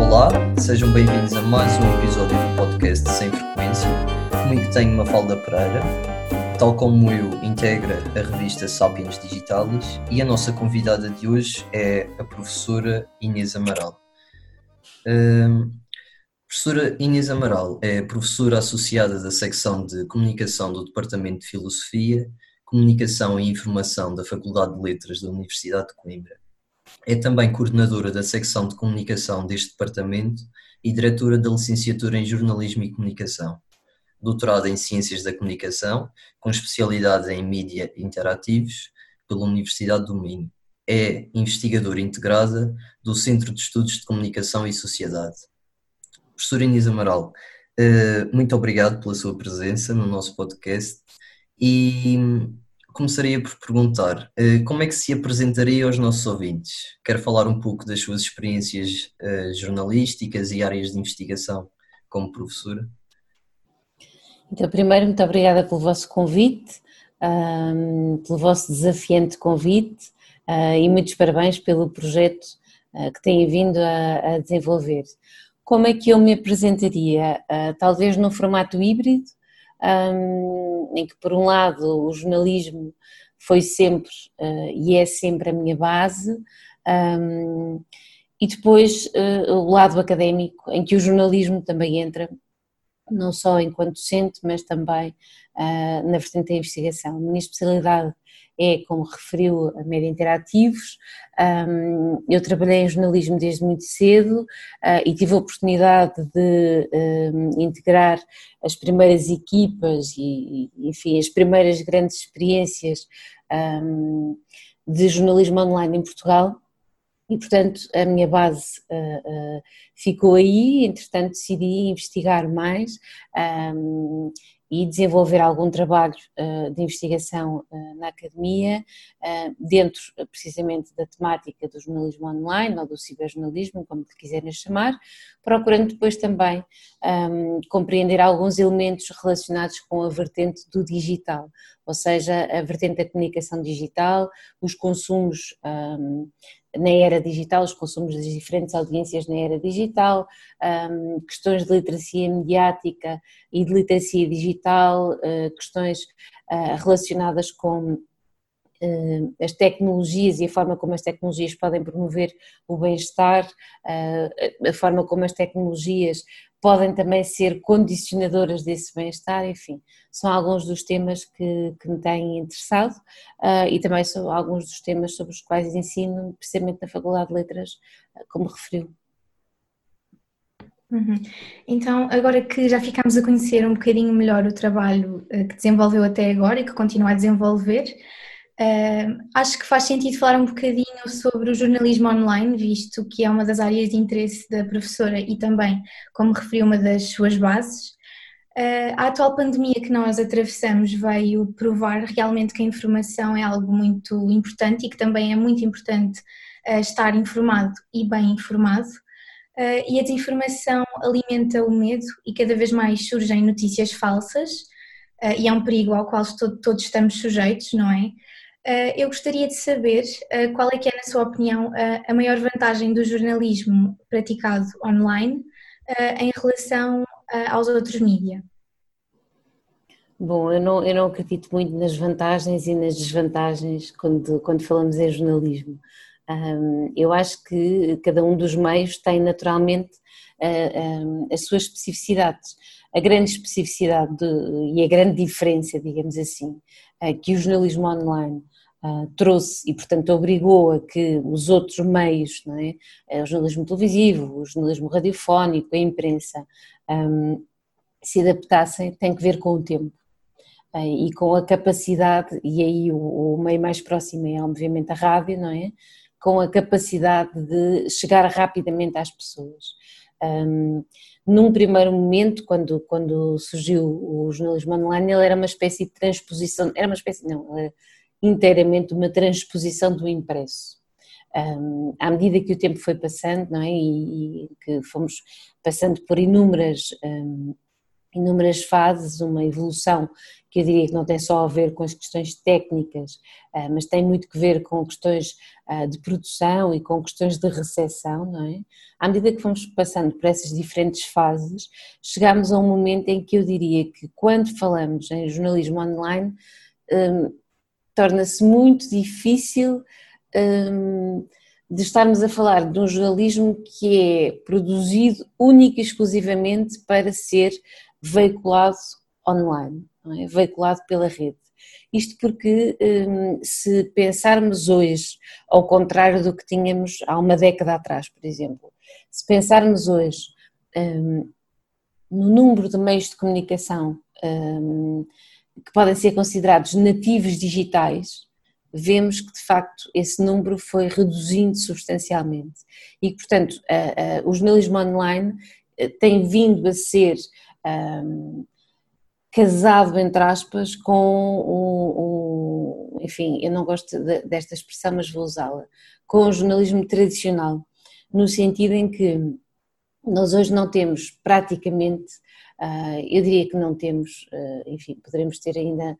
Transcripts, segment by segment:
Olá, sejam bem-vindos a mais um episódio do podcast Sem Frequência. Comigo tenho Mafalda Pereira, tal como eu, integra a revista Sapiens Digitalis e a nossa convidada de hoje é a professora Inês Amaral. Uh, professora Inês Amaral é professora associada da secção de Comunicação do Departamento de Filosofia, Comunicação e Informação da Faculdade de Letras da Universidade de Coimbra. É também coordenadora da secção de comunicação deste departamento e diretora da licenciatura em Jornalismo e Comunicação. Doutorada em Ciências da Comunicação, com especialidade em mídia interativos, pela Universidade do Minho. É investigadora integrada do Centro de Estudos de Comunicação e Sociedade. Professora Inês Amaral, eh, muito obrigado pela sua presença no nosso podcast e começaria por perguntar uh, como é que se apresentaria aos nossos ouvintes? Quer falar um pouco das suas experiências uh, jornalísticas e áreas de investigação como professora? Então, primeiro, muito obrigada pelo vosso convite, pelo vosso desafiante convite uh, e muitos parabéns pelo projeto que têm vindo a, desenvolver. Como é que eu me apresentaria? talvez num formato híbrido, um, em que, por um lado, o jornalismo foi sempre uh, e é sempre a minha base, um, e depois uh, o lado académico, em que o jornalismo também entra, não só enquanto docente, mas também uh, na vertente da investigação. A minha especialidade é, como referiu, a média interativos. Um, eu trabalhei em jornalismo desde muito cedo uh, e tive a oportunidade de um, integrar as primeiras equipas e, enfim, as primeiras grandes experiências um, de jornalismo online em Portugal. E, portanto, a minha base uh, uh, ficou aí, entretanto decidi investigar mais um, e desenvolver algum trabalho uh, de investigação uh, na academia, uh, dentro precisamente da temática do jornalismo online ou do ciberjornalismo, como quiserem chamar, procurando depois também um, compreender alguns elementos relacionados com a vertente do digital, ou seja, a vertente da comunicação digital, os consumos um, na era digital, os consumos das diferentes audiências na era digital, questões de literacia mediática e de literacia digital, uh, questões uh, relacionadas com uh, as tecnologias e a forma como as tecnologias podem promover o bem-estar, a forma como as tecnologias podem também ser condicionadoras desse bem-estar, enfim, são alguns dos temas que, que me têm interessado uh, e também são alguns dos temas sobre os quais ensino, precisamente na Faculdade de Letras, uh, como referiu. Uhum. Então, agora que já ficámos a conhecer um bocadinho melhor o trabalho uh, que desenvolveu até agora e que continua a desenvolver, Uh, acho que faz sentido falar um bocadinho sobre o jornalismo online, visto que é uma das áreas de interesse da professora e também, como referiu, uma das suas bases. Uh, a atual pandemia que nós atravessamos veio provar realmente que a informação é algo muito importante e que também é muito importante uh, estar informado e bem informado. e a desinformação alimenta o medo e cada vez mais surgem notícias falsas, e é um perigo ao qual todos estamos sujeitos, não é? Eh, eu gostaria de saber eh, qual é que é, na sua opinião, a maior vantagem do jornalismo praticado online eh, em relação aos outros mídias. Bom, eu não, eu não acredito muito nas vantagens e nas desvantagens quando, quando falamos em jornalismo. Eu acho que cada um dos meios tem naturalmente as suas especificidades. A grande especificidade de, e a grande diferença, digamos assim, uh, que o jornalismo online Uh, trouxe e, portanto, obrigou a que os outros meios, não é? Eh, o jornalismo televisivo, o jornalismo radiofónico, a imprensa, um, se adaptassem, tem que ver com o tempo e com a capacidade, e aí o, o, meio mais próximo é, obviamente, a rádio, não é? Com a capacidade de chegar rapidamente às pessoas. Um, num primeiro momento, quando, quando surgiu o jornalismo online, ele era uma espécie de transposição, era uma espécie, não, inteiramente uma transposição do impresso. Um, à medida que o tempo foi passando, não é, e, e que fomos passando por inúmeras um, inúmeras fases, uma evolução que eu diria que não tem só a ver com as questões técnicas, ah, mas tem muito que ver com questões ah, de produção e com questões de recepção, não é? À medida que fomos passando por essas diferentes fases, chegamos a um momento em que eu diria que quando falamos em jornalismo online, um, torna-se muito difícil um, de estarmos a falar de um jornalismo que é produzido única e exclusivamente para ser veiculado online, é? veiculado pela rede. Isto porque, hum, se pensarmos hoje, ao contrário do que tínhamos há uma década atrás, por exemplo, se pensarmos hoje hum, no número de meios de comunicação hum, que podem ser considerados nativos digitais, vemos que de facto esse número foi reduzindo substancialmente e portanto, o jornalismo online eh, tem vindo a ser casado, entre aspas, com o, o, enfim, eu não gosto de, desta expressão, mas vou usá-la, com o jornalismo tradicional, no sentido em que nós hoje não temos praticamente, uh, eu diria que não temos, uh, enfim, poderemos ter ainda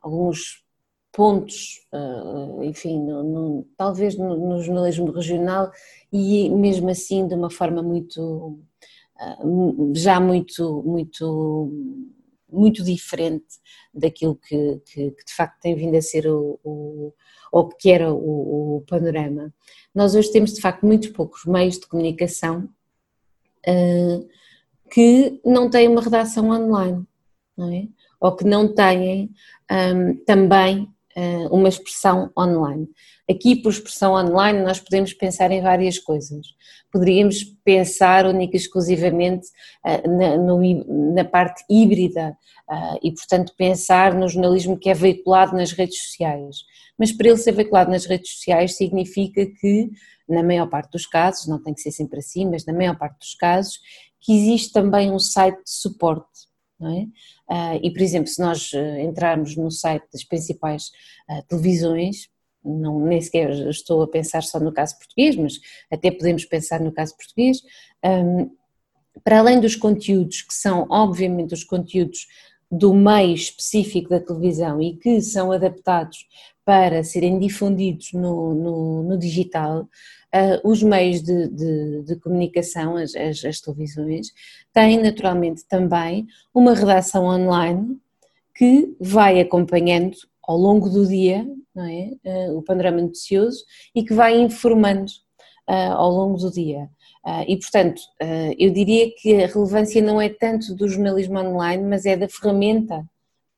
alguns pontos, uh, enfim, no, no, talvez no, no, jornalismo regional e mesmo assim de uma forma muito, já muito, muito muito diferente daquilo que, que, que, de facto tem vindo a ser o, o ou que era o, o, panorama. Nós hoje temos de facto muito poucos meios de comunicação uh, que não têm uma redação online, não é? ou que não têm um, também uh, uma expressão online. Aqui, por expressão online, nós podemos pensar em várias coisas. Poderíamos pensar única e exclusivamente uh, na, no, na, parte híbrida uh, e, portanto, pensar no jornalismo que é veiculado nas redes sociais. Mas para ele ser veiculado nas redes sociais significa que, na maior parte dos casos, não tem que ser sempre assim, mas na maior parte dos casos, que existe também um site de suporte. É? Uh, e, por exemplo, se nós entrarmos no site das principais uh, televisões, não, nem sequer estou a pensar só no caso português, mas até podemos pensar no caso português, para além dos conteúdos, que são obviamente os conteúdos do meio específico da televisão e que são adaptados para serem difundidos no, no, no digital, uh, os meios de, de, de comunicação, as, as, as, televisões, têm naturalmente também uma redação online que vai acompanhando ao longo do dia é? uh, o panorama noticioso e que vai informando uh, ao longo do dia. E, portanto, eu diria que a relevância não é tanto do jornalismo online, mas é da ferramenta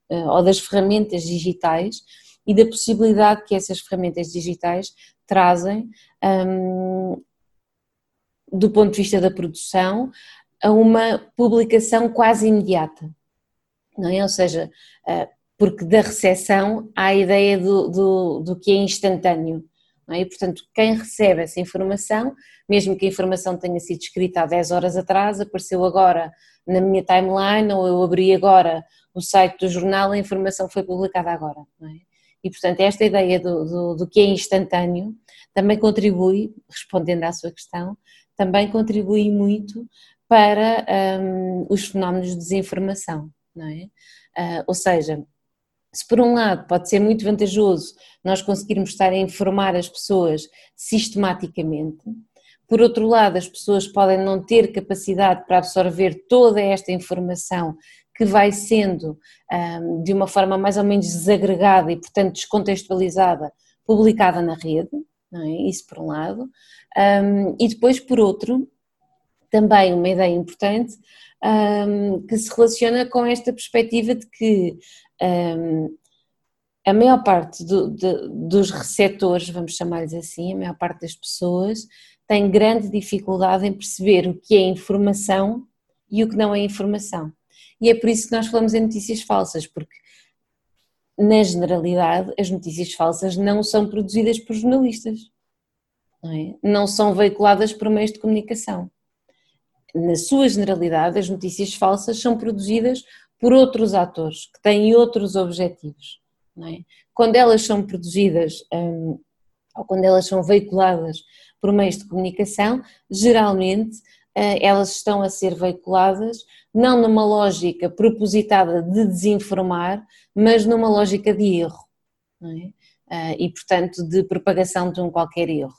ou das ferramentas digitais e da possibilidade que essas ferramentas digitais trazem um, do ponto de vista da produção a uma publicação quase imediata. Não é? Ou seja, porque da recepção há a ideia do, do, do que é instantâneo. É? E, portanto, quem recebe essa informação, mesmo que a informação tenha sido escrita há 10 horas atrás, apareceu agora na minha timeline ou eu abri agora o site do jornal, a informação foi publicada agora. É? E, portanto, esta ideia do, do, do, que é instantâneo também contribui, respondendo à sua questão, também contribui muito para um, os fenómenos de desinformação. Não é? Uh, ou seja, se por um lado pode ser muito vantajoso nós conseguirmos estar a informar as pessoas sistematicamente, por outro lado, as pessoas podem não ter capacidade para absorver toda esta informação que vai sendo de uma forma mais ou menos desagregada e, portanto, descontextualizada, publicada na rede, é? isso por um lado, e depois, por outro, também uma ideia importante que se relaciona com esta perspectiva de que a maior parte do, de, dos receptores, vamos chamar-lhes assim, a maior parte das pessoas tem grande dificuldade em perceber o que é informação e o que não é informação. E é por isso que nós falamos em notícias falsas, porque na generalidade as notícias falsas não são produzidas por jornalistas, não, é? não são veiculadas por meios de comunicação. Na sua generalidade, as notícias falsas são produzidas por outros atores que têm outros objetivos. É? Quando elas são produzidas um, ou quando elas são veiculadas por meios de comunicação, geralmente elas estão a ser veiculadas não numa lógica propositada de desinformar, mas numa lógica de erro. É? E, portanto, de propagação de um qualquer erro.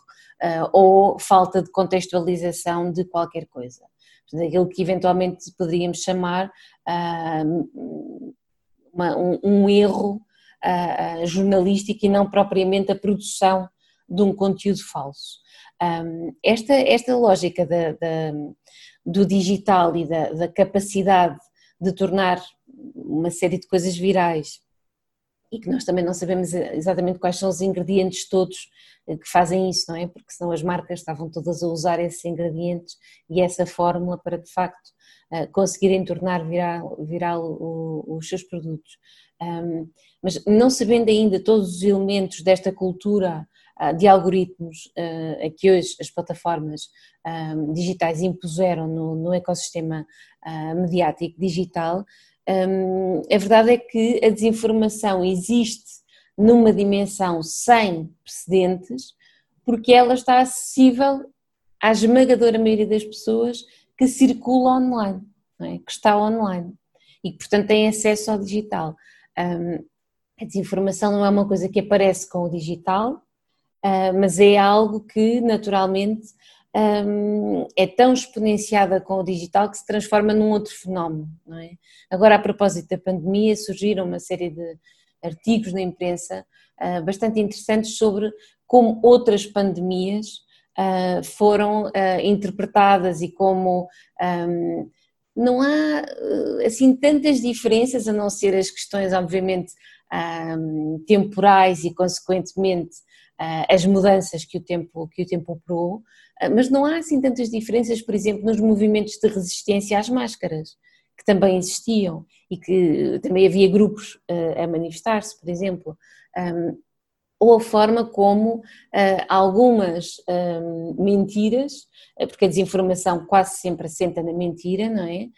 Ou falta de contextualização de qualquer coisa. Aquilo que eventualmente poderíamos chamar uma, um, um, erro jornalístico e não propriamente a produção de um conteúdo falso. Um, esta, esta lógica da, da, do digital e da, da, capacidade de tornar uma série de coisas virais e que nós também não sabemos exatamente quais são os ingredientes todos eh, que fazem isso, não é? Porque senão as marcas estavam todas a usar esses ingredientes e essa fórmula para de facto eh, conseguirem tornar viral, viral os seus produtos. Mas não sabendo ainda todos os elementos desta cultura de algoritmos ah, a que hoje as plataformas ah, digitais impuseram no, no ecossistema mediático digital, a verdade é que a desinformação existe numa dimensão sem precedentes, porque ela está acessível à esmagadora maioria das pessoas que circula online, é? que está online e que, portanto, tem acesso ao digital. a desinformação não é uma coisa que aparece com o digital, uh, mas é algo que naturalmente um, é tão exponenciada com o digital que se transforma num outro fenómeno. É? Agora, a propósito da pandemia, surgiram uma série de artigos na imprensa uh, bastante interessantes sobre como outras pandemias uh, foram uh, interpretadas e como um, não há assim tantas diferenças a não ser as questões, obviamente, temporais e, consequentemente, as mudanças que o tempo, que o tempo operou, uh, mas não há assim tantas diferenças, por exemplo, nos movimentos de resistência às máscaras, que também existiam e que também havia grupos uh, a manifestar-se, por exemplo. Um, ou a forma como algumas uh, mentiras, porque a desinformação quase sempre assenta na mentira, não é?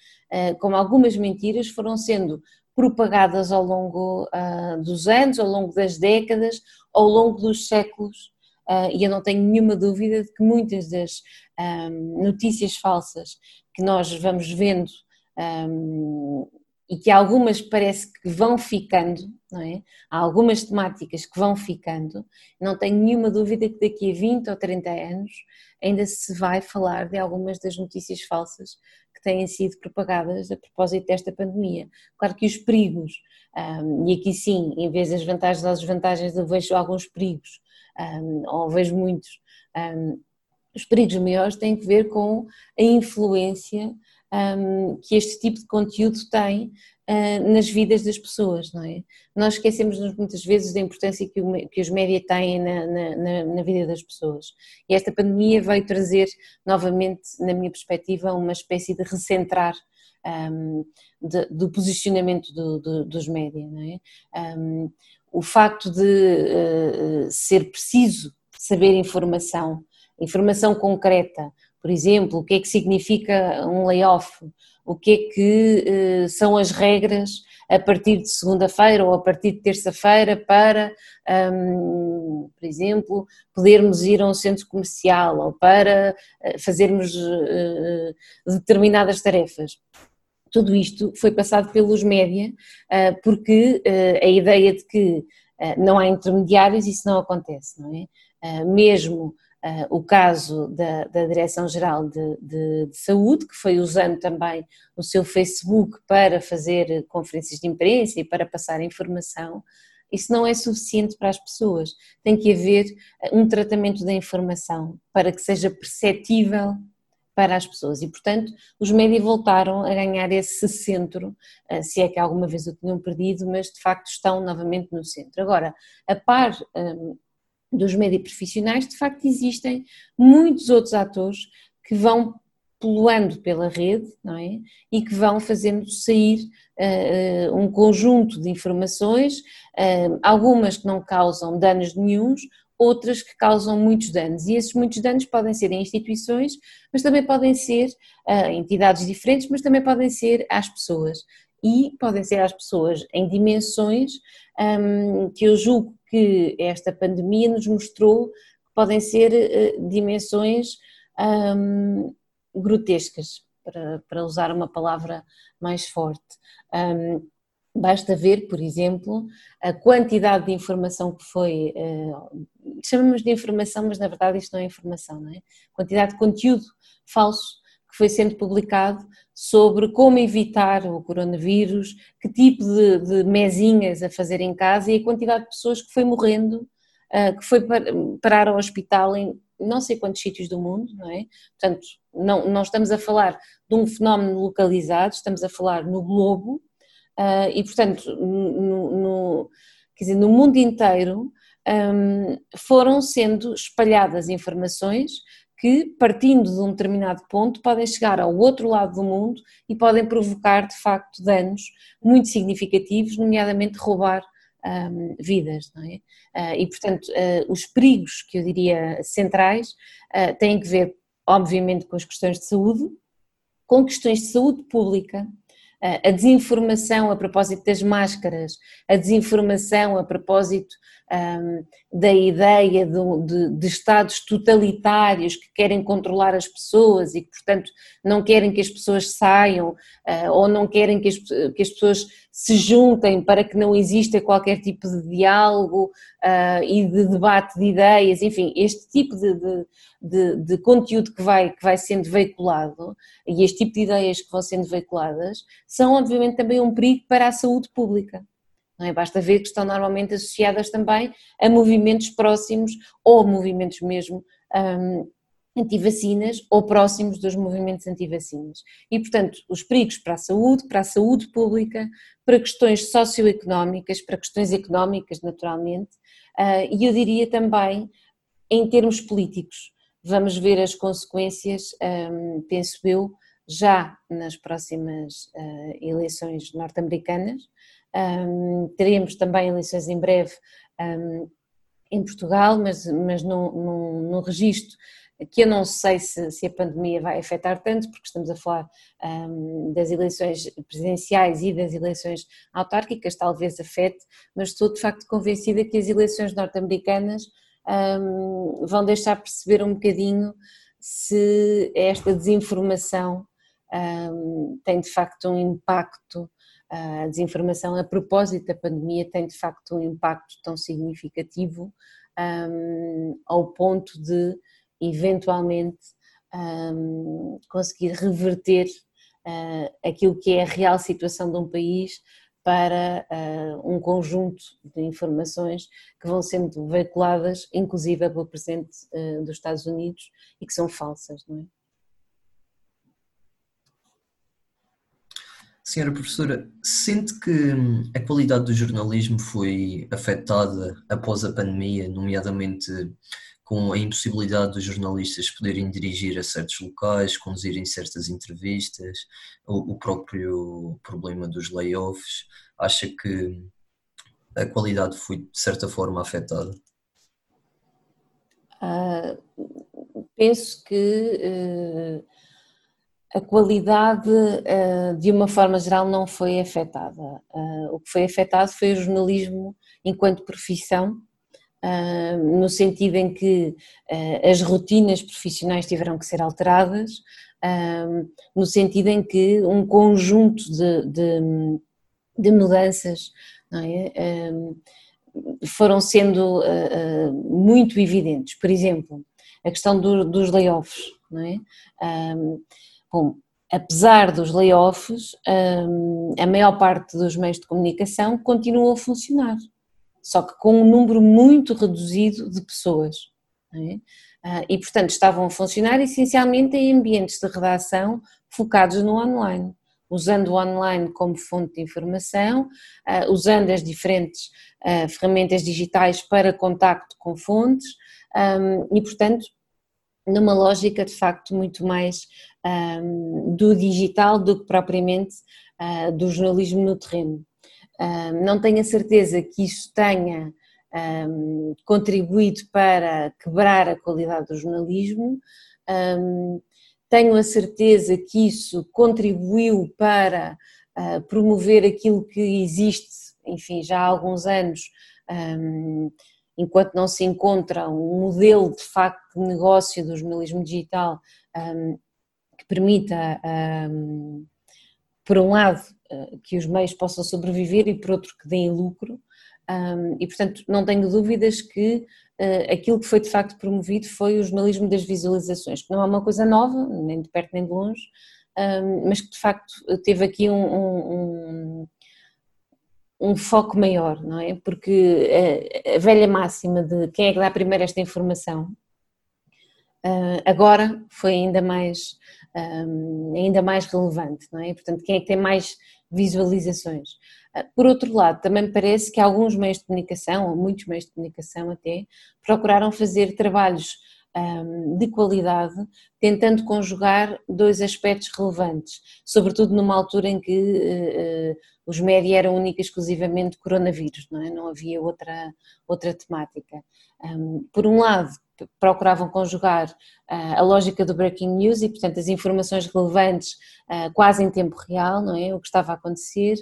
Como algumas mentiras foram sendo propagadas ao longo uh, dos anos, ao longo das décadas, ao longo dos séculos, uh, e eu não tenho nenhuma dúvida de que muitas das um, notícias falsas que nós vamos vendo um, e que algumas parece que vão ficando, não é? Há algumas temáticas que vão ficando, não tenho nenhuma dúvida que daqui a 20 ou 30 anos ainda se vai falar de algumas das notícias falsas que têm sido propagadas a propósito desta pandemia. Claro que os perigos, um, e aqui sim, em vez das vantagens ou desvantagens, eu vejo alguns perigos, um, ou vejo muitos. Um, os perigos maiores têm que ver com a influência um, que este tipo de conteúdo tem uh, nas vidas das pessoas, não é? Nós esquecemos-nos muitas vezes da importância que, o, que os médias têm na, na, na, vida das pessoas. E esta pandemia veio trazer, novamente, na minha perspectiva, uma espécie de recentrar um, de, do posicionamento do, do, dos médias, não é? Um, o facto de uh, ser preciso saber informação, informação concreta, por exemplo, o que é que significa um layoff, o que é que uh, são as regras a partir de segunda-feira ou a partir de terça-feira para, um, por exemplo, podermos ir a um centro comercial ou para uh, fazermos uh, determinadas tarefas. Tudo isto foi passado pelos média, porque a ideia de que não há intermediários, isso não acontece, não é? Mesmo Uh, o caso da, da Direção-Geral de, de, de, Saúde, que foi usando também o seu Facebook para fazer conferências de imprensa e para passar informação, isso não é suficiente para as pessoas. Tem que haver ah, um tratamento da informação para que seja perceptível para as pessoas e, portanto, os médias voltaram a ganhar esse centro, ah, se é que alguma vez o tinham perdido, mas de facto estão novamente no centro. Agora, a par dos médios profissionais, de facto existem muitos outros atores que vão poluando pela rede, não é? E que vão fazendo sair uh, um conjunto de informações, uh, algumas que não causam danos nenhums, outras que causam muitos danos. E esses muitos danos podem ser em instituições, mas também podem ser uh, entidades diferentes, mas também podem ser às pessoas. E podem ser às pessoas em dimensões um, que eu julgo que esta pandemia nos mostrou que podem ser uh, dimensões um, grotescas, para, para usar uma palavra mais forte. Um, basta ver, por exemplo, a quantidade de informação que foi, uh, chamamos de informação, mas na verdade isto não é informação, não é? Quantidade de conteúdo falso que foi sendo publicado sobre como evitar o coronavírus, que tipo de, de mesinhas a fazer em casa e a quantidade de pessoas que foi morrendo, uh, que foi parar ao hospital em não sei quantos sítios do mundo, não é? Portanto, não, não estamos a falar de um fenómeno localizado, estamos a falar no globo uh, e, portanto, no, no, quer dizer, no mundo inteiro um, foram sendo espalhadas informações que, partindo de um determinado ponto, podem chegar ao outro lado do mundo e podem provocar, de facto, danos muito significativos, nomeadamente roubar um, vidas, não é? Uh, e, portanto, uh, os perigos que eu diria centrais uh, têm que ver, obviamente, com as questões de saúde, com questões de saúde pública, a desinformação a propósito das máscaras, a desinformação a propósito um, da ideia de, de, de, estados totalitários que querem controlar as pessoas e que, portanto, não querem que as pessoas saiam uh, ou não querem que as, que as pessoas se juntem para que não exista qualquer tipo de diálogo uh, e de debate de ideias, enfim, este tipo de, de, conteúdo que vai, que vai sendo veiculado e este tipo de ideias que vão sendo veiculadas são, obviamente, também um perigo para a saúde pública. Não é? Basta ver que estão normalmente associadas também a movimentos próximos ou movimentos mesmo um, anti-vacinas ou próximos dos movimentos anti-vacinas. E, portanto, os perigos para a saúde, para a saúde pública, para questões socioeconómicas, para questões económicas, naturalmente, uh, e eu diria também em termos políticos. Vamos ver as consequências, um, penso eu, já nas próximas uh, eleições norte-americanas, um, teremos também eleições em breve um, em Portugal, mas, mas num registro que eu não sei se, se, a pandemia vai afetar tanto, porque estamos a falar um, das eleições presidenciais e das eleições autárquicas, talvez afete, mas estou de facto convencida que as eleições norte-americanas um, vão deixar perceber um bocadinho se esta desinformação um, tem de facto um impacto a desinformação a propósito da pandemia tem de facto um impacto tão significativo um, ao ponto de eventualmente um, conseguir reverter uh, aquilo que é a real situação de um país para uh, um conjunto de informações que vão sendo veiculadas, inclusive pelo Presidente uh, dos Estados Unidos, e que são falsas, não é? Senhora professora, sente que hum, a qualidade do jornalismo foi afetada após a pandemia, nomeadamente com a impossibilidade dos jornalistas poderem dirigir a certos locais, conduzirem certas entrevistas, o, próprio problema dos layoffs, acha que a qualidade foi de certa forma afetada? Uh, penso que uh a qualidade, eh, de uma forma geral, não foi afetada. Eh, o que foi afetado foi o jornalismo enquanto profissão, eh, no sentido em que as rotinas profissionais tiveram que ser alteradas, no sentido em que um conjunto de, de, de mudanças é? foram sendo muito evidentes. Por exemplo, a questão do, dos layoffs. Não é? Bom, apesar dos layoffs, hum, a maior parte dos meios de comunicação continuam a funcionar, só que com um número muito reduzido de pessoas. É? Ah, e, portanto, estavam a funcionar essencialmente em ambientes de redação focados no online, usando o online como fonte de informação, ah, usando as diferentes ah, ferramentas digitais para contacto com fontes hum, e, portanto, numa lógica de facto muito mais um, do digital do que propriamente uh, do jornalismo no terreno. Não tenho a certeza que isso tenha um, contribuído para quebrar a qualidade do jornalismo, tenho a certeza que isso contribuiu para uh, promover aquilo que existe, enfim, já há alguns anos enquanto não se encontra um modelo de facto de negócio do jornalismo digital um, que permita, por um lado, que os meios possam sobreviver e por outro que deem lucro. e, portanto, não tenho dúvidas que aquilo que foi de facto promovido foi o jornalismo das visualizações, que não é uma coisa nova, nem de perto nem de longe, mas que de facto teve aqui um, um, um foco maior, não é? Porque a, a, velha máxima de quem é que dá primeiro esta informação, uh, agora foi ainda mais, um, ainda mais relevante, não é? Portanto, quem é que tem mais visualizações? Uh, por outro lado, também me parece que alguns meios de comunicação, ou muitos meios de comunicação até, procuraram fazer trabalhos de qualidade, tentando conjugar dois aspectos relevantes, sobretudo numa altura em que uh, os média eram única e exclusivamente coronavírus, não, é? não havia outra, outra temática. Por um lado, procuravam conjugar uh, a lógica do breaking news e, portanto, as informações relevantes uh, quase em tempo real, não é? O que estava a acontecer,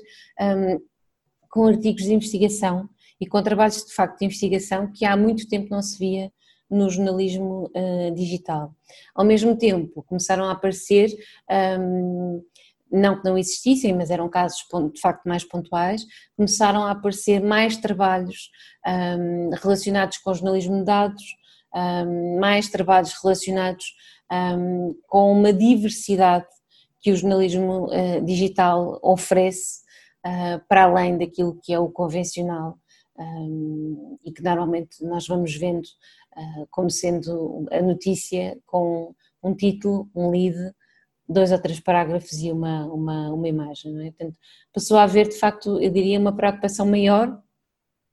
com artigos de investigação e com trabalhos de facto de investigação que há muito tempo não se via no jornalismo uh, digital. Ao mesmo tempo, começaram a aparecer, um, não que não existissem, mas eram casos de facto mais pontuais, começaram a aparecer mais trabalhos um, relacionados com o jornalismo de dados, um, mais trabalhos relacionados com uma diversidade que o jornalismo uh, digital oferece uh, para além daquilo que é o convencional e que normalmente nós vamos vendo ah, como sendo a notícia com um título, um lead, dois ou três parágrafos e uma, uma, uma imagem. Não é? Portanto, passou a haver, de facto, eu diria, uma preocupação maior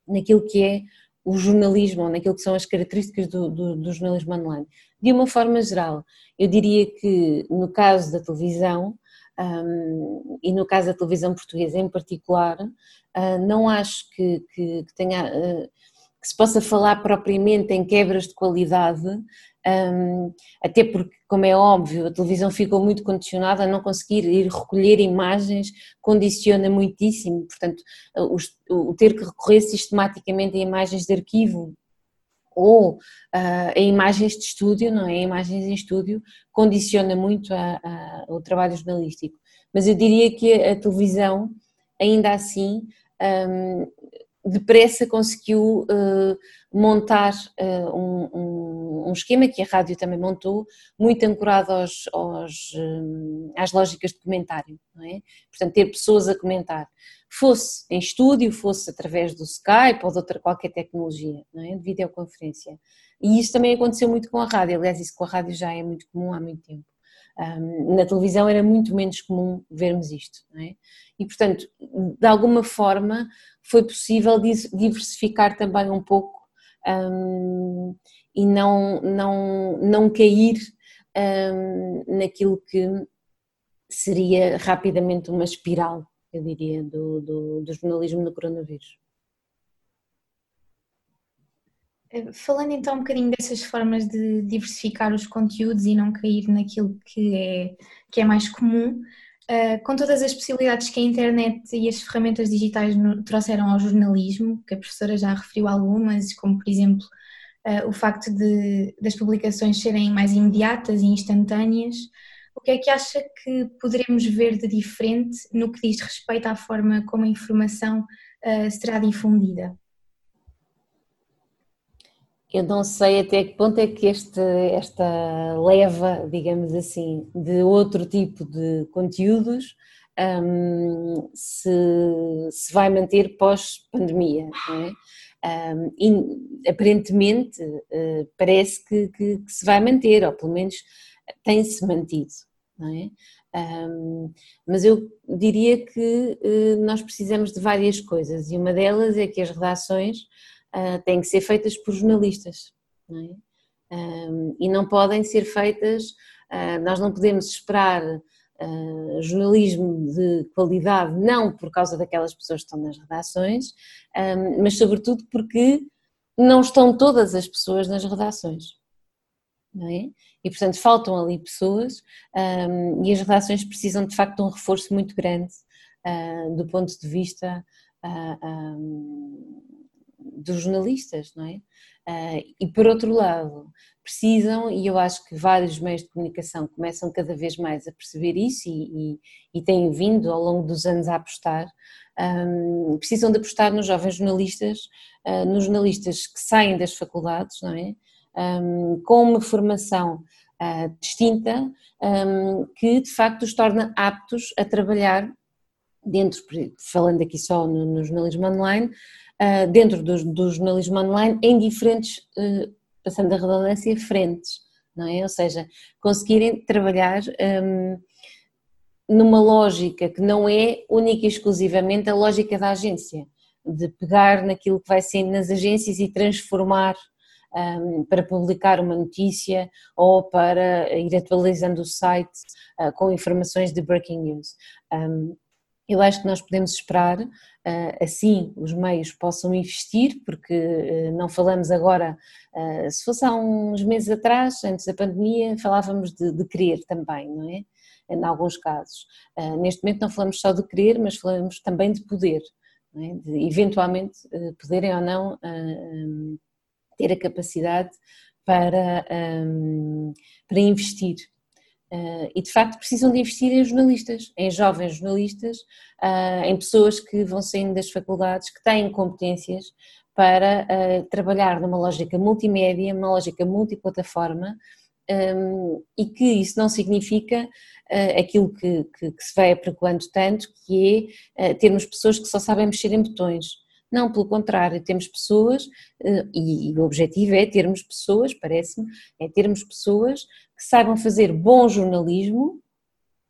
naquilo que é o jornalismo, ou naquilo que são as características do, do, do jornalismo online. De uma forma geral, eu diria que no caso da televisão, um, e no caso da televisão portuguesa em particular, uh, não acho que, que, que tenha. Uh, se possa falar propriamente em quebras de qualidade, um, até porque, como é óbvio, a televisão ficou muito condicionada a não conseguir ir recolher imagens, condiciona muitíssimo, portanto, o, o ter que recorrer sistematicamente a imagens de arquivo ou uh, a imagens de estúdio, não é? Imagens em estúdio condiciona muito a, a, o trabalho jornalístico. Mas eu diria que a, televisão, ainda assim, um, depressa conseguiu uh, montar uh, um, um, um, esquema que a rádio também montou, muito ancorado aos, aos, uh, às lógicas de comentário, não é? Portanto, ter pessoas a comentar, fosse em estúdio, fosse através do Skype ou de outra qualquer tecnologia, não é? De videoconferência. E isso também aconteceu muito com a rádio, aliás, isso com a rádio já é muito comum há muito tempo. Um, na televisão era muito menos comum vermos isto, não é? E, portanto, de alguma forma foi possível diversificar também um pouco um, e não, não, não cair um, naquilo que seria rapidamente uma espiral, eu diria, do, do, do jornalismo no coronavírus. Eh, falando então um bocadinho dessas formas de diversificar os conteúdos e não cair naquilo que é, que é mais comum, Uh, com todas as possibilidades que a internet e as ferramentas digitais no, trouxeram ao jornalismo, que a professora já referiu algumas, como por exemplo uh, o facto de, das publicações serem mais imediatas e instantâneas, o que é que acha que poderemos ver de diferente no que diz respeito à forma como a informação uh, será difundida? Eu não sei até que ponto é que este, esta leva, digamos assim, de outro tipo de conteúdos um, se, se vai manter pós-pandemia. É? Um, aparentemente uh, parece que, que, que, se vai manter, ou pelo menos tem-se mantido. Não é? Um, mas eu diria que uh, nós precisamos de várias coisas e uma delas é que as redações uh, têm que ser feitas por jornalistas, não é? um, e não podem ser feitas, uh, nós não podemos esperar uh, jornalismo de qualidade, não por causa daquelas pessoas que estão nas redações, um, mas sobretudo porque não estão todas as pessoas nas redações. Não É? E portanto faltam ali pessoas um, e as redações precisam de facto de um reforço muito grande uh, do ponto de vista uh, um, dos jornalistas, não é? e por outro lado, precisam, e eu acho que vários meios de comunicação começam cada vez mais a perceber isso e, e, e têm vindo ao longo dos anos a apostar, um, precisam de apostar nos jovens jornalistas, uh, nos jornalistas que saem das faculdades, não é? Um, com uma formação uh, distinta um, que de facto os torna aptos a trabalhar dentro, falando aqui só no, no jornalismo online, uh, dentro do, do, jornalismo online em diferentes, passando a redundância, frentes, não é? Ou seja, conseguirem trabalhar um, numa lógica que não é única e exclusivamente a lógica da agência, de pegar naquilo que vai sendo nas agências e transformar um, para publicar uma notícia ou para ir atualizando o site uh, com informações de breaking news. Um, eu acho que nós podemos esperar, uh, assim os meios possam investir, porque uh, não falamos agora, se fosse há uns meses atrás, antes da pandemia, falávamos de, de querer também, não é? em alguns casos. Neste momento não falamos só de querer, mas falamos também de poder, é? de eventualmente poderem ou não ter a capacidade para, um, para investir. e de facto precisam de investir em jornalistas, em jovens jornalistas, em pessoas que vão saindo das faculdades, que têm competências para trabalhar numa lógica multimédia, numa lógica multiplataforma, um, e que isso não significa uh, aquilo que, que, que, se vai apregoando tanto, que é uh, termos pessoas que só sabem mexer em botões. Não, pelo contrário, temos pessoas, uh, e, o objetivo é termos pessoas, parece-me, é termos pessoas que saibam fazer bom jornalismo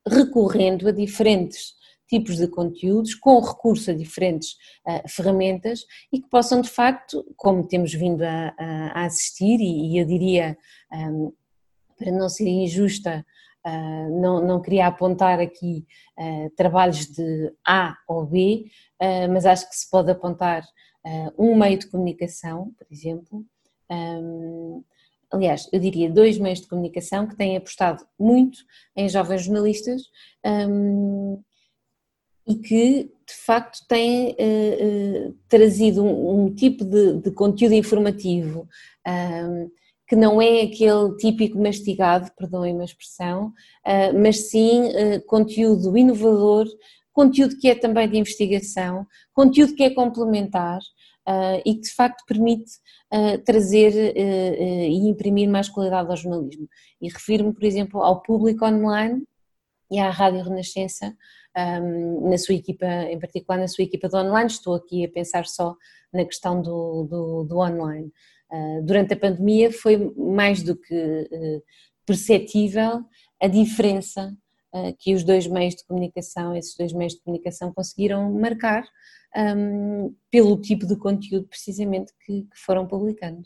recorrendo a diferentes tipos de conteúdos, com recurso a diferentes uh, ferramentas e que possam de facto, como temos vindo a, a, assistir, e, e, eu diria um, para não ser injusta, uh, não, não queria apontar aqui uh, trabalhos de A ou B, uh, mas acho que se pode apontar um meio de comunicação, por exemplo. Um, aliás, eu diria dois meios de comunicação que têm apostado muito em jovens jornalistas um, e que de facto têm trazido um, um, tipo de, de conteúdo informativo um, que não é aquele típico mastigado, perdoem-me a expressão, ah, mas sim ah, conteúdo inovador, conteúdo que é também de investigação, conteúdo que é complementar ah, e que de facto permite trazer e imprimir mais qualidade ao jornalismo. E refiro-me, por exemplo, ao público online e à Rádio Renascença, na sua equipa, em particular na sua equipa de online, estou aqui a pensar só na questão do, do, do online. Ah, durante a pandemia foi mais do que ah, perceptível a diferença ah, que os dois meios de comunicação, esses dois meios de comunicação conseguiram marcar um, pelo tipo de conteúdo precisamente que, que foram publicando.